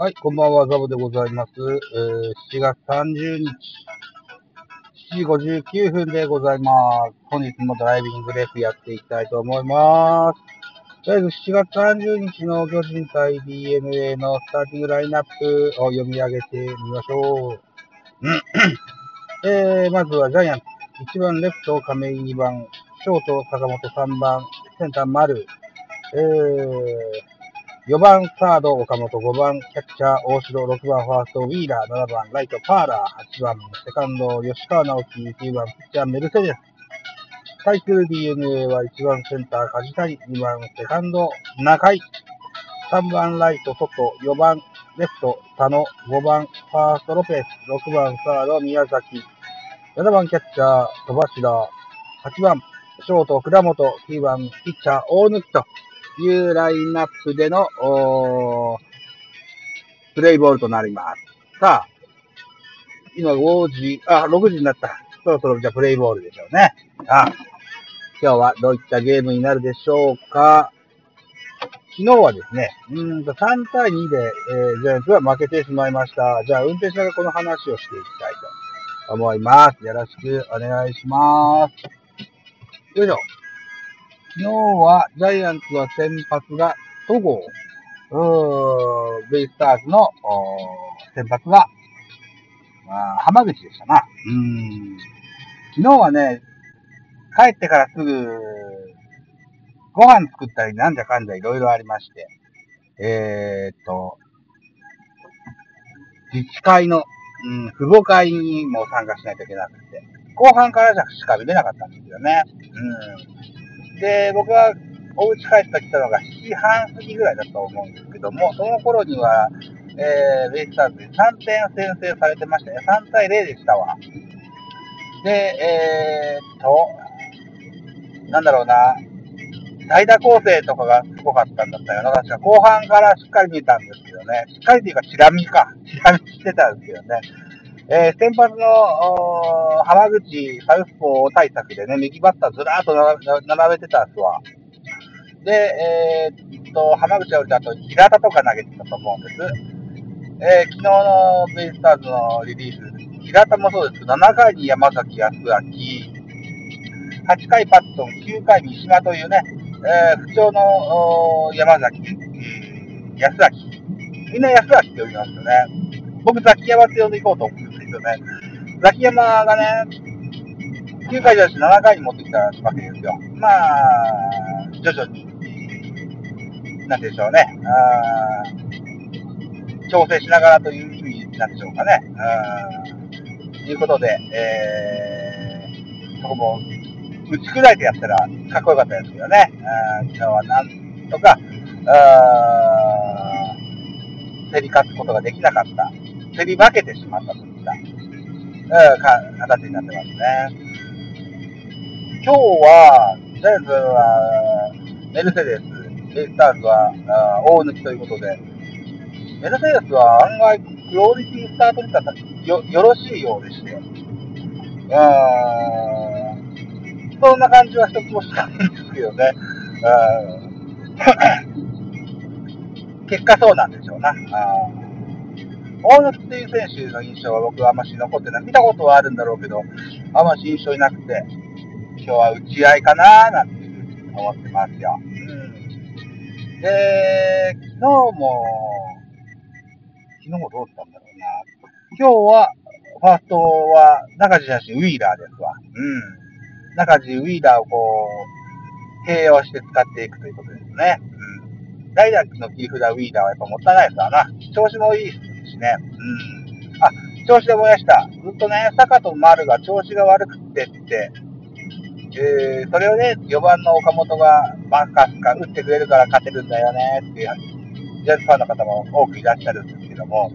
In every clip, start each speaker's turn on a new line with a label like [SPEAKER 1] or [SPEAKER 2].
[SPEAKER 1] はい、こんばんは、ザボでございます。えー、7月30日、7時59分でございます。本日もドライビングレースやっていきたいと思います。とりあえず7月30日の巨人対 DNA のスターティングラインナップを読み上げてみましょう。えー、まずはジャイアンツ。1番レフト亀井2番、ショート坂本3番、センター丸、えー、4番サード岡本、5番キャッチャー大城、6番ファーストウィーラー、7番ライトパーラー、8番セカンド吉川直樹、9番ピッチャーメルセデス。対する DNA は1番センター梶谷、2番セカンド中井、3番ライト外、4番レフト佐野、5番ファーストロペス、6番サード宮崎、7番キャッチャー戸柱、8番ショート倉本、9番ピッチャー大貫と。いうラインナップでの、おープレイボールとなります。さあ、今5時、あ、6時になった。そろそろじゃあプレイボールでしょうね。あ今日はどういったゲームになるでしょうか。昨日はですね、うんと3対2で、えージャイアンツは負けてしまいました。じゃあ運転しながらこの話をしていきたいと思います。よろしくお願いします。よいしょ。昨日はジャイアンツは先発が戸郷、ベイスターズの先発が、まあ、浜口でしたな。うん。昨日はね、帰ってからすぐ、ご飯作ったりなんじゃかんじゃいろいろありまして、えー、っと、自治会の、うん、父母会にも参加しないといけなくて、後半からじゃしか見れなかったんですよね。うん。で、僕はお家帰ってきたのが7時半過ぎぐらいだと思うんですけども、その頃には、えー、ベイスターズで3点先制されてましたね。3対0でしたわ。で、えー、っと、なんだろうな、代打構成とかがすごかったんだったよな。確か後半からしっかり見たんですけどね。しっかりというか、チラ見か。チラ見してたんですけどね。えー先発のお浜口サウスポー対策でね、右バッターずらーっと並べてたんですわ。で、えーっと、浜口はあと平田とか投げてたと思うんです。えー昨日のベイスターズのリリース、平田もそうですけど、7回に山崎康明、8回パットン、9回三島というね、えー不調の山崎、うん安明。みんな安明って呼びますよね。僕、ザキヤマって呼んでいこうと思ですよね。ザキヤマがね、9回じゃなくて7回に持ってきたわけですよ。まあ、徐々に、なんでしょうね。調整しながらという意味なんでしょうかね。ということで、えー、そこも打ち砕いてやったらかっこよかったですけどね。昨日はなんとか、競り勝つことができなかった。競り負けてしまったと、か形になってますね。今日は、ジャイアンツはメルセデス、ベイスターズはあー大抜きということで、メルセデスは案外クオリティスタート率がよよろしいようでして、うんそんな感じは一つもしないんですけどね。うん 結果そうなんでしょうな。あ大貫っていう選手の印象は僕はあんまし残ってない。見たことはあるんだろうけど、あんまし印象になくて、今日は打ち合いかなーなんていうふうに思ってますよ。うん、で、昨日も、昨日もどうしたんだろうな。今日は、ファーストは中地写真ウィーラーですわ。うん。中地ウィーラーをこう、併用して使っていくということですね。うん。代打の切り札ウィーラーはやっぱもったいないですわな。調子もいいしね。うん。あ、調子で燃やした。ずっとね、坂と丸が調子が悪くってって、えー、それをね、4番の岡本がバカスか打ってくれるから勝てるんだよねっていう、ジャズファンの方も多くいらっしゃるんですけども、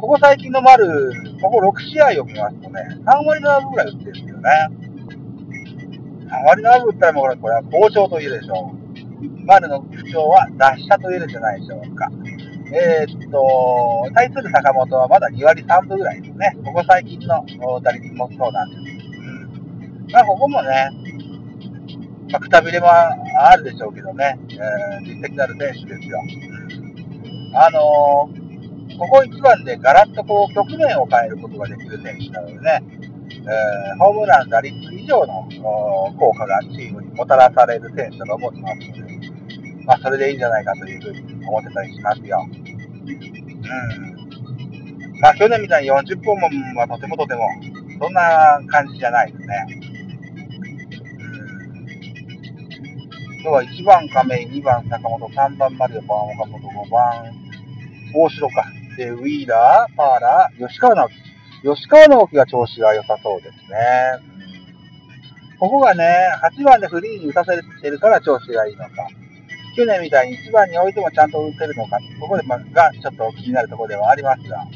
[SPEAKER 1] ここ最近の丸、ここ6試合を見ますとね、3割7分ぐらい打ってるんですよね。3割7分打ったらもうこれこれは好調と言えるでしょう。丸の不調は脱したと言えるんじゃないでしょうか。えーっと、対する坂本はまだ2割3分ぐらいですね。ここ最近の打率もそうなんです。うん。まあ、ここもね、まあ、くたびれもあるでしょうけどね、えー実績のある選手ですよ。あのーここ一番でガラッとこう局面を変えることができる選手なのでね、えー、ホームラン打率以上の効果がチームにもたらされる選手だと思ってますので、まあ、それでいいんじゃないかというふうに思ってたりしますよ。うん。まあ、去年みたいに40本はとてもとても、そんな感じじゃないですね。今日は1番亀井、2番坂本、3番丸山、岡本、5番大城か。で、ウィーラー、パーラー、吉川直樹。吉川直樹が調子が良さそうですね。ここがね、8番でフリーに打たせてるから調子がいいのか。去年みたいに1番に置いてもちゃんと打てるのか。ここで、ま、がちょっと気になるところではありますが。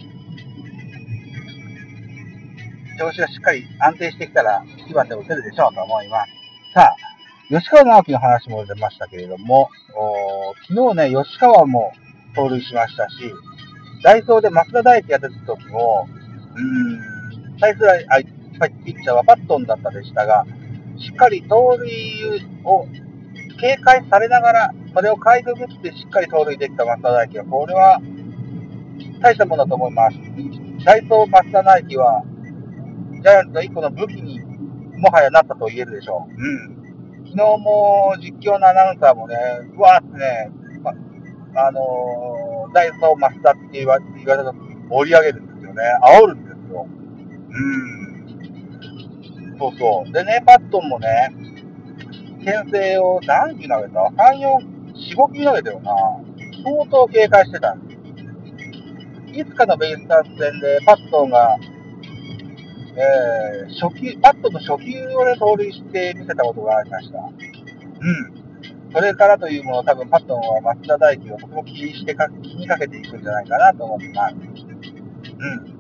[SPEAKER 1] 調子がしっかり安定してきたら1番で打てるでしょうと思います。さあ、吉川直樹の話も出ましたけれども、昨日ね、吉川も盗塁しましたし、ダイソーで増田大輝やってた時も、うーん、対するピッチャーはパットンだったでしたが、しっかり盗塁を警戒されながら、それをかいくぐってしっかり盗塁できた増田大輝は、これは大したものだと思います。ダイソー増田大輝は、ジャイアンツの一個の武器にもはやなったと言えるでしょう。うん。昨日も実況のアナウンサーもね、うわーってね、あのー、ダイソー増田って言わ言われた時に盛り上げるんですよね。煽るんですよ。うん。そうそう。でね、パットンもね、牽制を何球投げた ?3、4、4、5球投げたよな。相当警戒してた。いつかのベイスターズ戦でパットンが、えー、初球、パットンの初球をね、盗塁して見せたことがありました。うん。それからというもの多分パットンは松田大輝をとても気にしてか、気にかけていくんじゃないかなと思ってます。うん。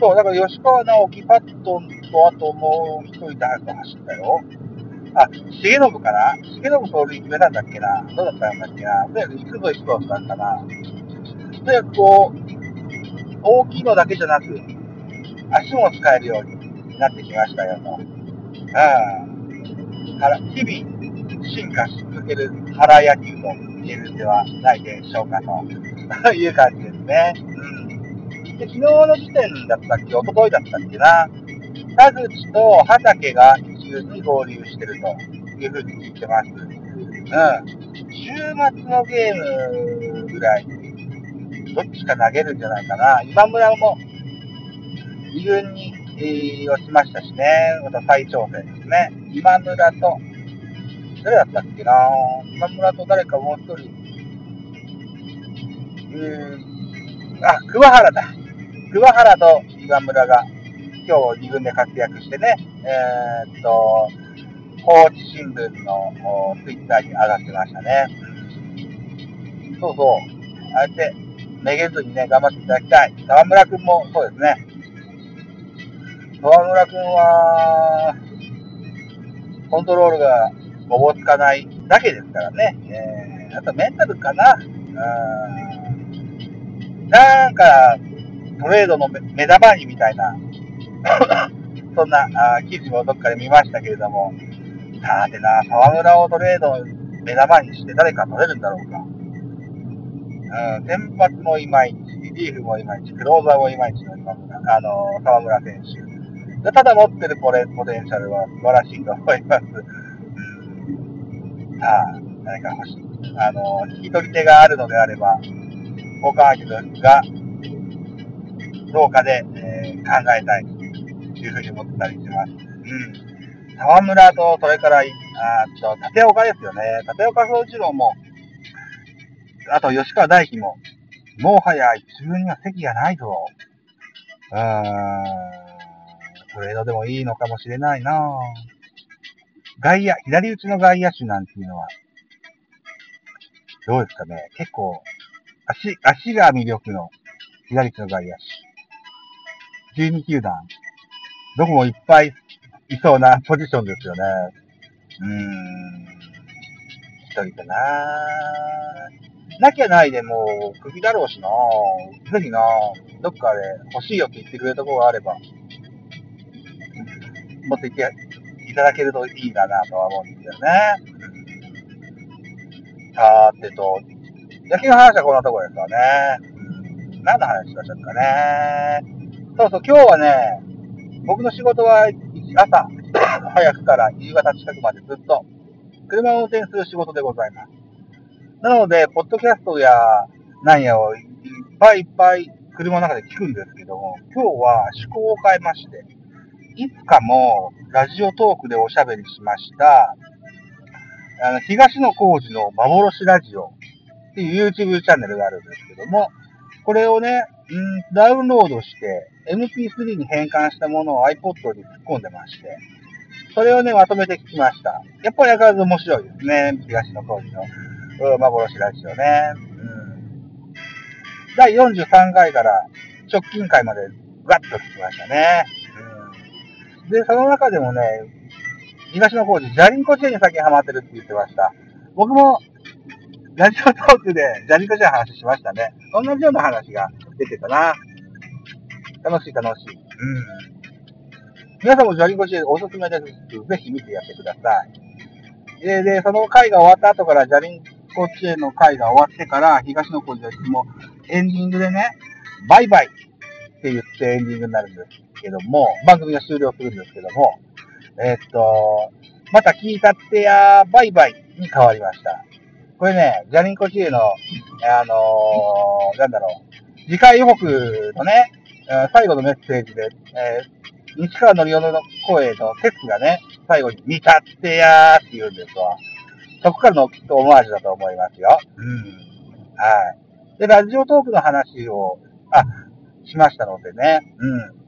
[SPEAKER 1] そう、だから吉川直樹、パットンと、あともう一人誰か走ったよ。あ、重信かな重信盗塁決めたんだっけな？どうだったんだっけな？とにかく行くぞ行くぞったなとにかくこう、大きいのだけじゃなく、足も使えるようになってきましたよと。うん。から、日々、進化し続ける原野球と言えるんではないでしょうかと いう感じですね。うん。で、昨日の時点だったっけ、一昨日だったっけな、田口と畑が一流に合流してるというふうに聞いてます。うん。週末のゲームぐらい、どっちか投げるんじゃないかな。今村も2軍に、えー、落ちましたしね。また再挑戦ですね。今村と誰だったっけな？今村と誰かもう一人。うーん、あ、桑原だ。桑原と今村が今日二軍で活躍してね、えー、っと、高知新聞のツイッターに上がってましたね。そうそう。あえて、めげずにね、頑張っていただきたい。沢村くんもそうですね。沢村くんは、コントロールがおぼつかないだけですからね。えー、あとメンタルかな。うん。なんか、トレードの目玉にみたいなそんなあ記事もどっかで見ましたけれども、さてな、沢村をトレード目玉にして誰か取れるんだろうか。うん、先発もいまいち、リリーフもいまいち、クローザーもいまいちの今村、あの、沢村選手。ただ持ってるポレポテンシャルは素晴らしいと思います。さあ、何か欲しい。あの、引き取り手があるのであれば、交換相手がどうかで、えー、考えたいいうふうに思ったりしてます。うん。沢村と、それから、あと、立岡ですよね。立岡総一郎も、あと吉川大輝も、もはや自分には席がないと。うーん。トレードでもいいのかもしれないなぁ。外野、左打ちの外野手なんていうのは、どうですかね。結構、足、足が魅力の左打ちの外野手。12球団。どこもいっぱいいそうなポジションですよね。うーん。一人かななきゃないでもう、首だろうしなぜひなどっかで欲しいよって言ってくれるところがあれば、持っていていただけるといいかなとは思うんですよね。さーてと、野球の話はこんなところですかね。何の話しましょうかね。そうそう、今日はね、僕の仕事は朝 早くから夕方近くまでずっと車を運転する仕事でございます。なので、ポッドキャストやなんやをいっぱいいっぱい車の中で聞くんですけども、今日は趣向を変えまして、いつかもラジオトークでおしゃべりしました、あの、東野幸治の幻ラジオっていう YouTube チャンネルがあるんですけども、これをね、ダウンロードして、MP3 に変換したものを iPod に突っ込んでまして、それをね、まとめて聞きました。やっぱり相変わらず面白いですね。東野幸治の、幻ラジオね。うん。第43回から直近回までガッと聞きましたね。うん。で、その中でもね、東野幸治、ジャリンコチェーンに最近ハマってるって言ってました。僕もラジオトークでジャニコちゃんの話しましたね。同じような話が出てたな。楽しい楽しい。うん。皆さんもジャニコチェおすすめです。ぜひ見てやってください。で、で、その回が終わった後から、ジャリンコチェの回が終わってから、東野小路はいつもエンディングでね、バイバイって言ってエンディングになるんですけども、番組が終了するんですけども、えー、っと、また聞いたってやバイバイに変わりました。これね、ジャニンコチエの、あのー、なんだろう、次回予告のね、最後のメッセージで、えー、西川のりおの声のテスがね、最後に見たってやーって言うんですわ。そこからのきっとオマージュだと思いますよ。うん。はい。で、ラジオトークの話を、あ、しましたのでね。うん。